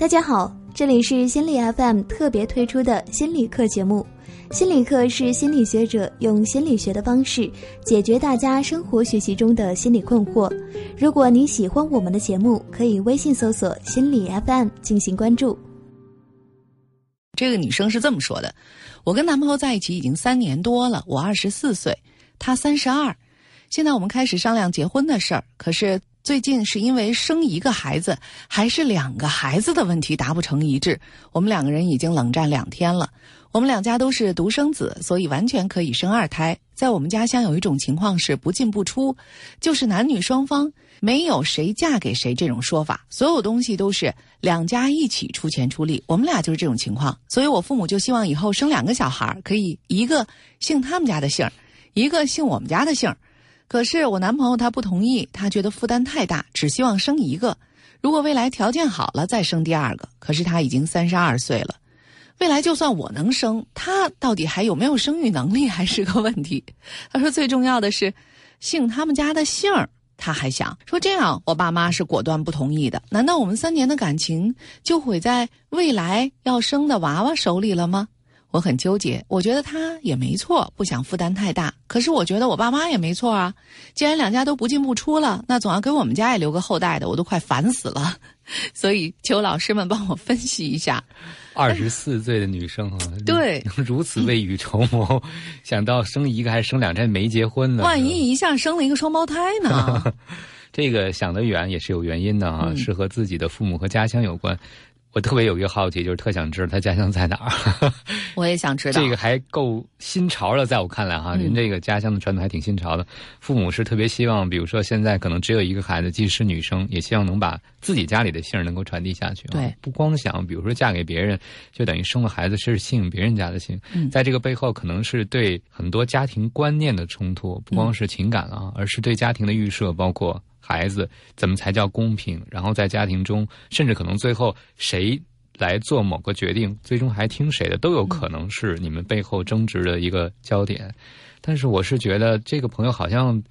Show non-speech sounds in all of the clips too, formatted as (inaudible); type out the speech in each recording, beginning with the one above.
大家好，这里是心理 FM 特别推出的心理课节目。心理课是心理学者用心理学的方式解决大家生活学习中的心理困惑。如果你喜欢我们的节目，可以微信搜索“心理 FM” 进行关注。这个女生是这么说的：“我跟男朋友在一起已经三年多了，我二十四岁，他三十二，现在我们开始商量结婚的事儿，可是。”最近是因为生一个孩子还是两个孩子的问题达不成一致，我们两个人已经冷战两天了。我们两家都是独生子，所以完全可以生二胎。在我们家乡有一种情况是不进不出，就是男女双方没有谁嫁给谁这种说法，所有东西都是两家一起出钱出力。我们俩就是这种情况，所以我父母就希望以后生两个小孩可以一个姓他们家的姓一个姓我们家的姓可是我男朋友他不同意，他觉得负担太大，只希望生一个。如果未来条件好了再生第二个。可是他已经三十二岁了，未来就算我能生，他到底还有没有生育能力还是个问题。他说最重要的是，姓他们家的姓儿。他还想说这样，我爸妈是果断不同意的。难道我们三年的感情就毁在未来要生的娃娃手里了吗？我很纠结，我觉得他也没错，不想负担太大。可是我觉得我爸妈也没错啊，既然两家都不进不出了，那总要给我们家也留个后代的，我都快烦死了。(laughs) 所以求老师们帮我分析一下。二十四岁的女生啊，对，(laughs) 如此未雨绸缪，想到生一个还是生两胎没结婚呢？万一一下生了一个双胞胎呢？(laughs) 这个想得远也是有原因的啊，是和自己的父母和家乡有关。我特别有一个好奇，就是特想知道他家乡在哪儿。(laughs) 我也想知道。这个还够新潮了，在我看来哈，您这个家乡的传统还挺新潮的。父母是特别希望，比如说现在可能只有一个孩子，即使是女生，也希望能把自己家里的姓能够传递下去。对，不光想，比如说嫁给别人，就等于生了孩子是姓别人家的姓。嗯，在这个背后，可能是对很多家庭观念的冲突，不光是情感啊，而是对家庭的预设，包括。孩子怎么才叫公平？然后在家庭中，甚至可能最后谁来做某个决定，最终还听谁的，都有可能是你们背后争执的一个焦点。但是我是觉得这个朋友好像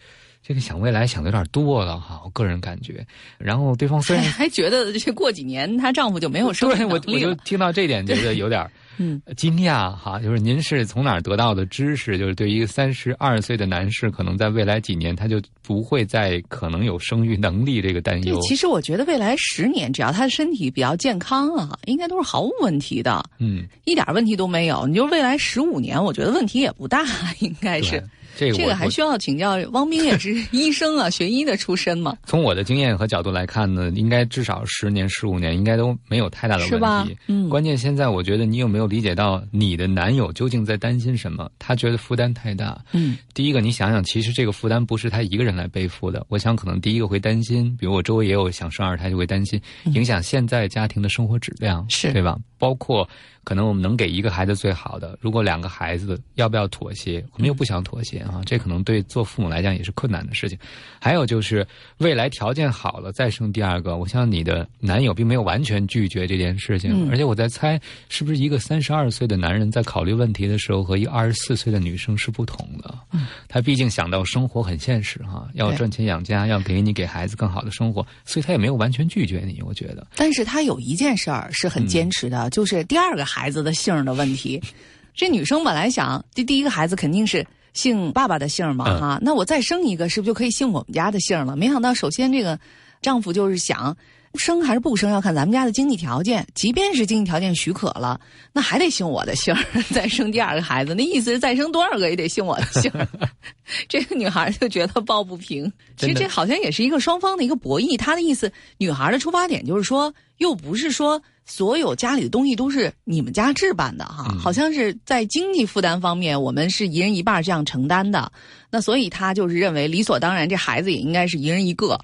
这个想未来想的有点多了哈，我个人感觉。然后对方虽然还觉得这过几年她丈夫就没有生育对我我就听到这点觉得有点。嗯，惊讶哈，就是您是从哪儿得到的知识？就是对于一个三十二岁的男士，可能在未来几年他就不会再可能有生育能力这个担忧。其实我觉得未来十年，只要他的身体比较健康啊，应该都是毫无问题的。嗯，一点问题都没有。你就未来十五年，我觉得问题也不大，(laughs) 应该是。这个还需要请教汪斌，也是 (laughs) 医生啊，学医的出身嘛。从我的经验和角度来看呢，应该至少十年、十五年，应该都没有太大的问题。嗯，关键现在我觉得你有没有理解到你的男友究竟在担心什么？他觉得负担太大。嗯，第一个，你想想，其实这个负担不是他一个人来背负的。我想，可能第一个会担心，比如我周围也有想生二胎，就会担心影响现在家庭的生活质量，是对吧？包括。可能我们能给一个孩子最好的，如果两个孩子要不要妥协？我们又不想妥协啊，这可能对做父母来讲也是困难的事情。还有就是未来条件好了再生第二个，我想你的男友并没有完全拒绝这件事情，而且我在猜，是不是一个三十二岁的男人在考虑问题的时候和一个二十四岁的女生是不同的？他毕竟想到生活很现实哈，要赚钱养家，要给你给孩子更好的生活，所以他也没有完全拒绝你。我觉得，但是他有一件事儿是很坚持的，就是第二个孩。子的姓的问题，这女生本来想，这第一个孩子肯定是姓爸爸的姓嘛，哈，那我再生一个，是不是就可以姓我们家的姓了？没想到，首先这个丈夫就是想。生还是不生要看咱们家的经济条件，即便是经济条件许可了，那还得姓我的姓儿，(laughs) 再生第二个孩子。那意思是再生多少个也得姓我的姓儿。(laughs) 这个女孩就觉得抱不平。其实这好像也是一个双方的一个博弈。她的意思，女孩的出发点就是说，又不是说所有家里的东西都是你们家置办的哈，好像是在经济负担方面，我们是一人一半这样承担的。那所以她就是认为理所当然，这孩子也应该是一人一个。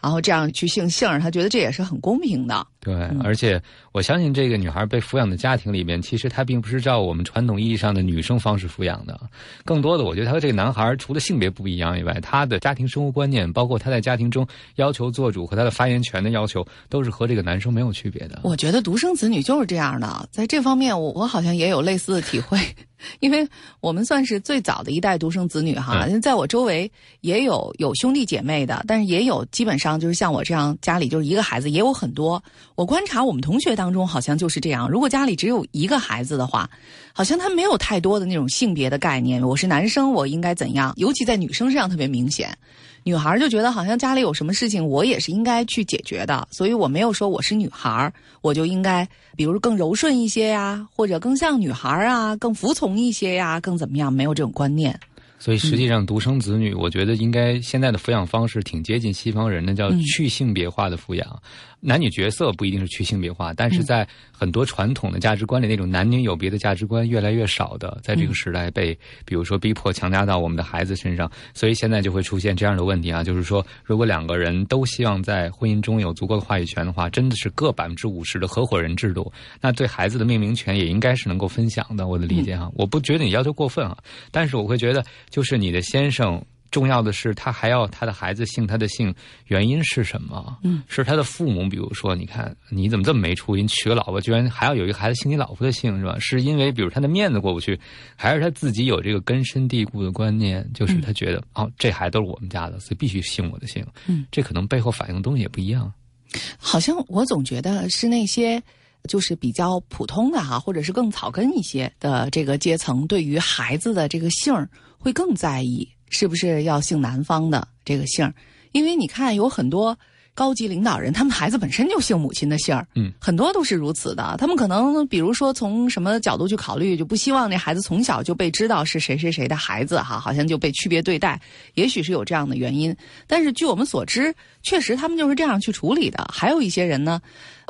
然后这样去姓姓儿，他觉得这也是很公平的。对，而且我相信这个女孩被抚养的家庭里面，其实她并不是照我们传统意义上的女生方式抚养的。更多的，我觉得她和这个男孩除了性别不一样以外，他的家庭生活观念，包括他在家庭中要求做主和他的发言权的要求，都是和这个男生没有区别的。我觉得独生子女就是这样的，在这方面，我我好像也有类似的体会。(laughs) 因为我们算是最早的一代独生子女哈，在我周围也有有兄弟姐妹的，但是也有基本上就是像我这样家里就是一个孩子，也有很多。我观察我们同学当中好像就是这样。如果家里只有一个孩子的话，好像他没有太多的那种性别的概念。我是男生，我应该怎样？尤其在女生身上特别明显。女孩就觉得好像家里有什么事情，我也是应该去解决的。所以我没有说我是女孩，我就应该，比如更柔顺一些呀，或者更像女孩啊，更服从一些呀，更怎么样？没有这种观念。所以实际上，独生子女，我觉得应该现在的抚养方式挺接近西方人的，叫去性别化的抚养。男女角色不一定是去性别化，但是在很多传统的价值观里，那种男女有别的价值观越来越少的，在这个时代被比如说逼迫强加到我们的孩子身上，所以现在就会出现这样的问题啊，就是说，如果两个人都希望在婚姻中有足够的话语权的话，真的是各百分之五十的合伙人制度，那对孩子的命名权也应该是能够分享的。我的理解哈，我不觉得你要求过分啊，但是我会觉得，就是你的先生。重要的是，他还要他的孩子姓他的姓，原因是什么？嗯，是他的父母，比如说，你看你怎么这么没出息，娶个老婆居然还要有一个孩子姓你老婆的姓，是吧？是因为比如他的面子过不去，还是他自己有这个根深蒂固的观念，就是他觉得哦，这孩子都是我们家的，所以必须姓我的姓。嗯，这可能背后反映的东西也不一样。好像我总觉得是那些就是比较普通的哈，或者是更草根一些的这个阶层，对于孩子的这个姓会更在意。是不是要姓男方的这个姓因为你看，有很多高级领导人，他们孩子本身就姓母亲的姓儿，嗯，很多都是如此的。他们可能比如说从什么角度去考虑，就不希望那孩子从小就被知道是谁谁谁的孩子哈，好像就被区别对待。也许是有这样的原因，但是据我们所知，确实他们就是这样去处理的。还有一些人呢，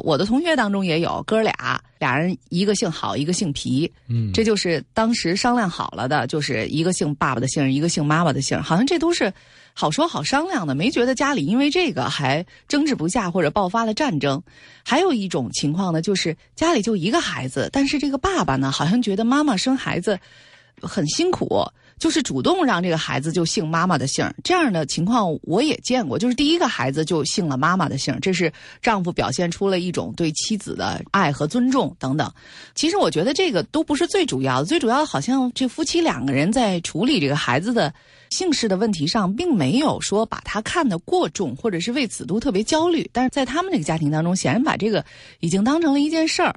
我的同学当中也有哥俩。俩人一个姓郝，一个姓皮，嗯，这就是当时商量好了的，就是一个姓爸爸的姓，一个姓妈妈的姓，好像这都是好说好商量的，没觉得家里因为这个还争执不下或者爆发了战争。还有一种情况呢，就是家里就一个孩子，但是这个爸爸呢，好像觉得妈妈生孩子很辛苦。就是主动让这个孩子就姓妈妈的姓，这样的情况我也见过。就是第一个孩子就姓了妈妈的姓，这是丈夫表现出了一种对妻子的爱和尊重等等。其实我觉得这个都不是最主要的，最主要的好像这夫妻两个人在处理这个孩子的姓氏的问题上，并没有说把他看得过重，或者是为此都特别焦虑。但是在他们这个家庭当中，显然把这个已经当成了一件事儿。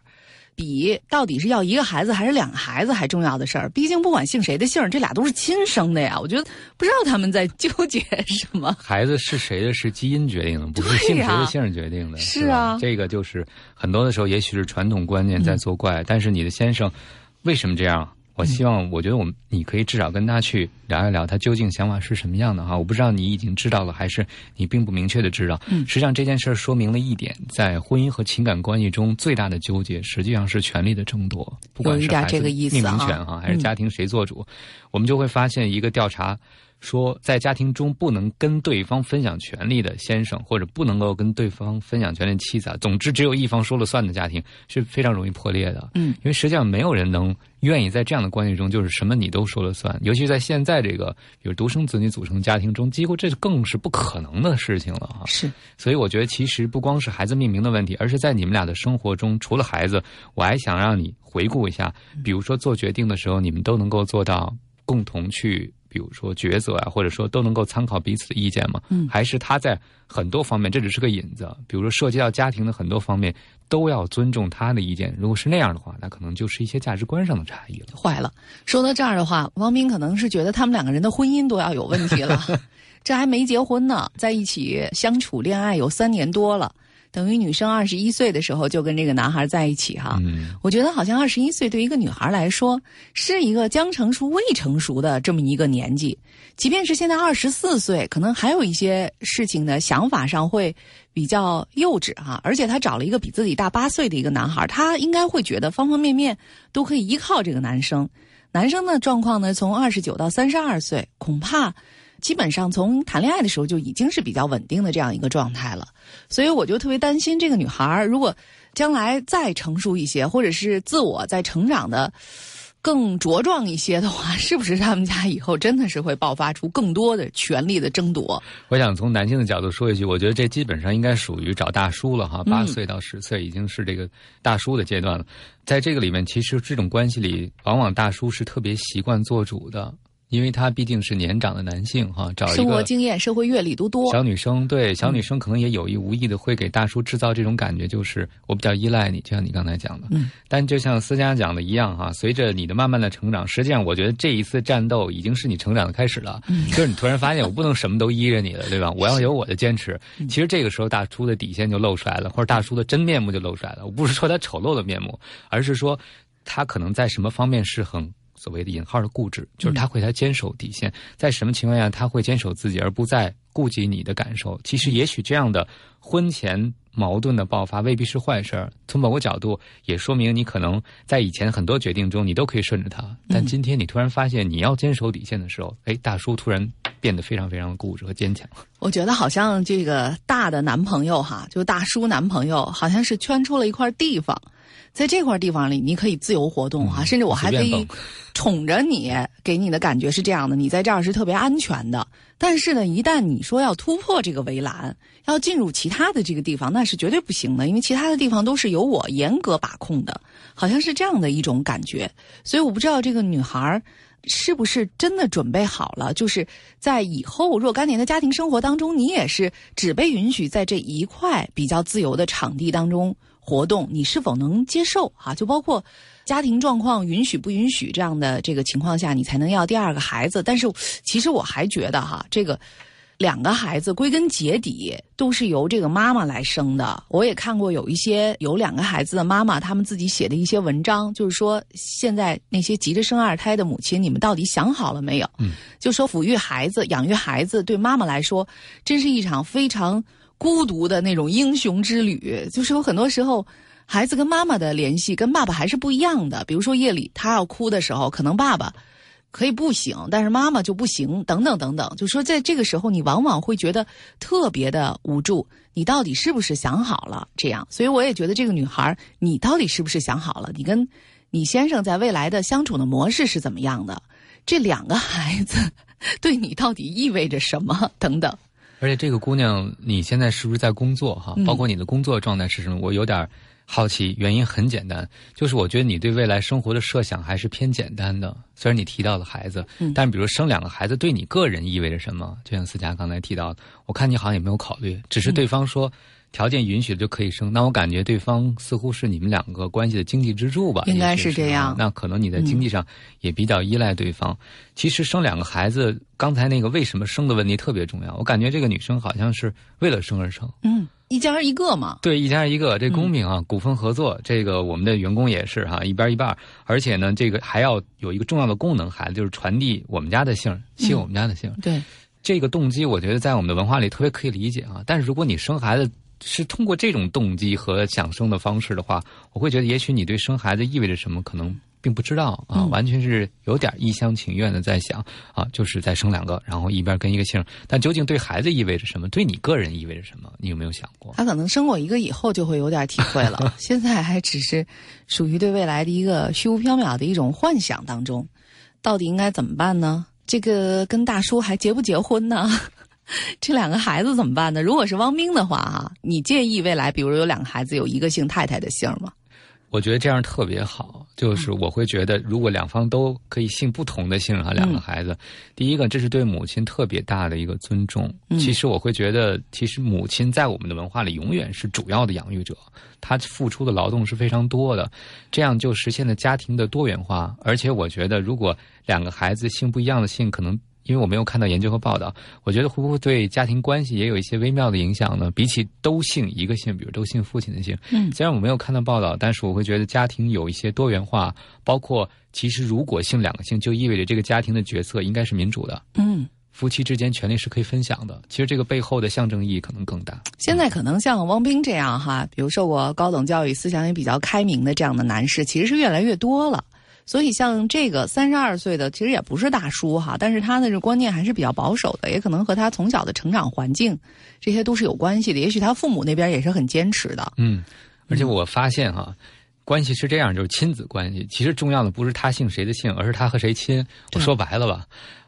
比到底是要一个孩子还是两个孩子还重要的事儿，毕竟不管姓谁的姓，这俩都是亲生的呀。我觉得不知道他们在纠结什么。孩子是谁的，是基因决定的，不是姓谁的姓决定的。是啊，这个就是很多的时候，也许是传统观念在作怪。但是你的先生为什么这样？我希望，我觉得我们你可以至少跟他去聊一聊，他究竟想法是什么样的哈。我不知道你已经知道了，还是你并不明确的知道。嗯，实际上这件事儿说明了一点，在婚姻和情感关系中最大的纠结，实际上是权力的争夺，不管是孩子命名权哈，还是家庭谁做主，我们就会发现一个调查。说在家庭中不能跟对方分享权利的先生，或者不能够跟对方分享权利的妻子，总之只有一方说了算的家庭是非常容易破裂的。嗯，因为实际上没有人能愿意在这样的关系中，就是什么你都说了算。尤其在现在这个比如独生子女组成家庭中，几乎这更是不可能的事情了啊。是，所以我觉得其实不光是孩子命名的问题，而是在你们俩的生活中，除了孩子，我还想让你回顾一下，比如说做决定的时候，你们都能够做到共同去。比如说抉择啊，或者说都能够参考彼此的意见吗？嗯，还是他在很多方面，这只是个引子。比如说涉及到家庭的很多方面，都要尊重他的意见。如果是那样的话，那可能就是一些价值观上的差异了。坏了，说到这儿的话，王斌可能是觉得他们两个人的婚姻都要有问题了。这还没结婚呢，在一起相处恋爱有三年多了。等于女生二十一岁的时候就跟这个男孩在一起哈，我觉得好像二十一岁对一个女孩来说是一个将成熟未成熟的这么一个年纪，即便是现在二十四岁，可能还有一些事情的想法上会比较幼稚哈。而且她找了一个比自己大八岁的一个男孩，她应该会觉得方方面面都可以依靠这个男生。男生的状况呢，从二十九到三十二岁，恐怕。基本上从谈恋爱的时候就已经是比较稳定的这样一个状态了，所以我就特别担心这个女孩儿，如果将来再成熟一些，或者是自我在成长的更茁壮一些的话，是不是他们家以后真的是会爆发出更多的权力的争夺？我想从男性的角度说一句，我觉得这基本上应该属于找大叔了哈，八岁到十岁已经是这个大叔的阶段了，在这个里面，其实这种关系里，往往大叔是特别习惯做主的。因为他毕竟是年长的男性哈，找一个生活经验、社会阅历都多。小女生对小女生可能也有意无意的会给大叔制造这种感觉，就是我比较依赖你，就像你刚才讲的。嗯。但就像思佳讲的一样哈，随着你的慢慢的成长，实际上我觉得这一次战斗已经是你成长的开始了。嗯。就是你突然发现我不能什么都依着你了，对吧？我要有我的坚持。其实这个时候大叔的底线就露出来了，或者大叔的真面目就露出来了。我不是说他丑陋的面目，而是说他可能在什么方面是很。所谓的引号的固执，就是他会他坚守底线，在什么情况下他会坚守自己，而不再顾及你的感受。其实，也许这样的婚前矛盾的爆发未必是坏事儿。从某个角度，也说明你可能在以前很多决定中，你都可以顺着他。但今天你突然发现你要坚守底线的时候，哎，大叔突然变得非常非常的固执和坚强。我觉得好像这个大的男朋友哈，就大叔男朋友，好像是圈出了一块地方。在这块地方里，你可以自由活动啊，甚至我还可以宠着你，给你的感觉是这样的：你在这儿是特别安全的。但是呢，一旦你说要突破这个围栏，要进入其他的这个地方，那是绝对不行的，因为其他的地方都是由我严格把控的，好像是这样的一种感觉。所以我不知道这个女孩是不是真的准备好了，就是在以后若干年的家庭生活当中，你也是只被允许在这一块比较自由的场地当中。活动你是否能接受啊？就包括家庭状况允许不允许这样的这个情况下，你才能要第二个孩子。但是其实我还觉得哈，这个两个孩子归根结底都是由这个妈妈来生的。我也看过有一些有两个孩子的妈妈，他们自己写的一些文章，就是说现在那些急着生二胎的母亲，你们到底想好了没有？嗯，就说抚育孩子、养育孩子，对妈妈来说，真是一场非常。孤独的那种英雄之旅，就是有很多时候，孩子跟妈妈的联系跟爸爸还是不一样的。比如说夜里他要哭的时候，可能爸爸可以不醒，但是妈妈就不行，等等等等。就说在这个时候，你往往会觉得特别的无助。你到底是不是想好了这样？所以我也觉得这个女孩，你到底是不是想好了？你跟你先生在未来的相处的模式是怎么样的？这两个孩子 (laughs) 对你到底意味着什么？等等。而且这个姑娘，你现在是不是在工作哈？包括你的工作状态是什么？我有点好奇。原因很简单，就是我觉得你对未来生活的设想还是偏简单的。虽然你提到了孩子，但比如生两个孩子对你个人意味着什么？就像思佳刚才提到的，我看你好像也没有考虑，只是对方说。条件允许就可以生，那我感觉对方似乎是你们两个关系的经济支柱吧？应该是这样。那可能你在经济上也比较依赖对方。其实生两个孩子，刚才那个为什么生的问题特别重要。我感觉这个女生好像是为了生而生。嗯，一家一个嘛。对，一家一个，这公平啊，股份合作。这个我们的员工也是哈，一边一半。而且呢，这个还要有一个重要的功能，孩子就是传递我们家的姓，姓我们家的姓。对，这个动机我觉得在我们的文化里特别可以理解啊。但是如果你生孩子，是通过这种动机和想生的方式的话，我会觉得也许你对生孩子意味着什么可能并不知道啊，完全是有点一厢情愿的在想啊，就是再生两个，然后一边跟一个姓。但究竟对孩子意味着什么？对你个人意味着什么？你有没有想过？他可能生过一个以后就会有点体会了，(laughs) 现在还只是属于对未来的一个虚无缥缈的一种幻想当中。到底应该怎么办呢？这个跟大叔还结不结婚呢？(laughs) 这两个孩子怎么办呢？如果是汪冰的话，哈，你介意未来，比如有两个孩子有一个姓太太的姓吗？我觉得这样特别好，就是我会觉得，如果两方都可以姓不同的姓哈，两个孩子，第一个这是对母亲特别大的一个尊重。其实我会觉得，其实母亲在我们的文化里永远是主要的养育者，她付出的劳动是非常多的，这样就实现了家庭的多元化。而且我觉得，如果两个孩子姓不一样的姓，可能。因为我没有看到研究和报道，我觉得会不会对家庭关系也有一些微妙的影响呢？比起都姓一个姓，比如都姓父亲的姓，嗯，虽然我没有看到报道，但是我会觉得家庭有一些多元化，包括其实如果姓两个姓，就意味着这个家庭的决策应该是民主的，嗯，夫妻之间权利是可以分享的。其实这个背后的象征意义可能更大。现在可能像汪冰这样哈，比如受过高等教育、思想也比较开明的这样的男士，其实是越来越多了。所以，像这个三十二岁的，其实也不是大叔哈，但是他的这观念还是比较保守的，也可能和他从小的成长环境，这些都是有关系的。也许他父母那边也是很坚持的。嗯，而且我发现哈，关系是这样，就是亲子关系，其实重要的不是他姓谁的姓，而是他和谁亲。我说白了吧。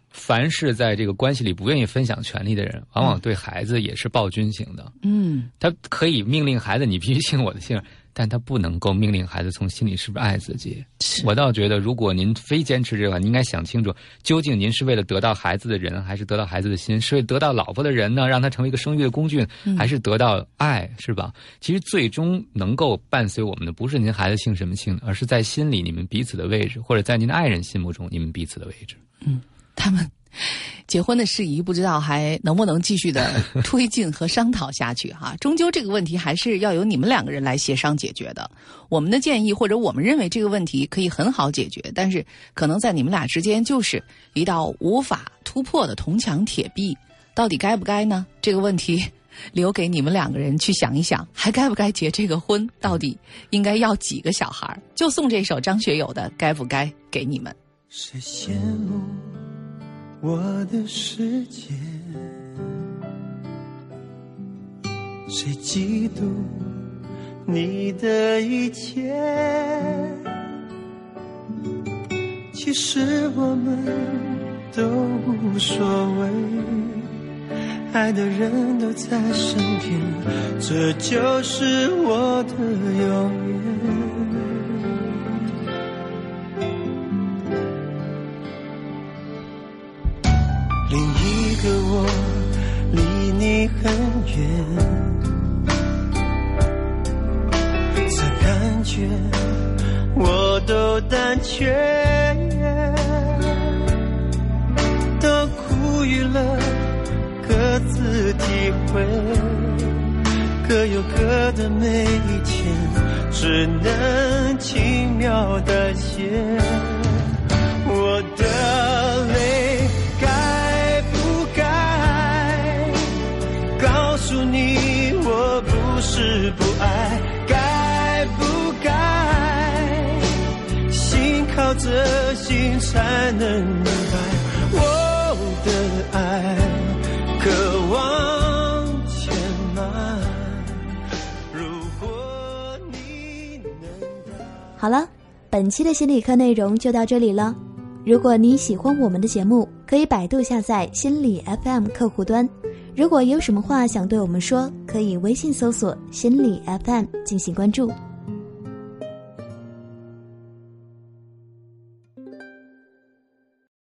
凡是在这个关系里不愿意分享权利的人，往往对孩子也是暴君型的。嗯，他可以命令孩子你必须姓我的姓，但他不能够命令孩子从心里是不是爱自己。我倒觉得，如果您非坚持这个，您应该想清楚，究竟您是为了得到孩子的人，还是得到孩子的心？是为得到老婆的人呢，让他成为一个生育的工具，还是得到爱，是吧？其实最终能够伴随我们的，不是您孩子姓什么姓，而是在心里你们彼此的位置，或者在您的爱人心目中你们彼此的位置。嗯。他们 (laughs) 结婚的事宜，不知道还能不能继续的 (laughs) 推进和商讨下去哈？终究这个问题还是要由你们两个人来协商解决的。我们的建议或者我们认为这个问题可以很好解决，但是可能在你们俩之间就是一道无法突破的铜墙铁壁。到底该不该呢？(laughs) 这个问题留给你们两个人去想一想，还该不该结这个婚？到底应该要几个小孩？就送这首张学友的《该不该》给你们。谁羡慕？我的世界，谁嫉妒你的一切？其实我们都无所谓，爱的人都在身边，这就是我的永远。远，这感觉我都胆怯，都苦于了各自体会，各有各的每一天，只能轻描淡写，我的泪。的心才能明白，我的爱渴望前迈。如果你能……好了，本期的心理课内容就到这里了。如果你喜欢我们的节目，可以百度下载心理 FM 客户端。如果有什么话想对我们说，可以微信搜索“心理 FM” 进行关注。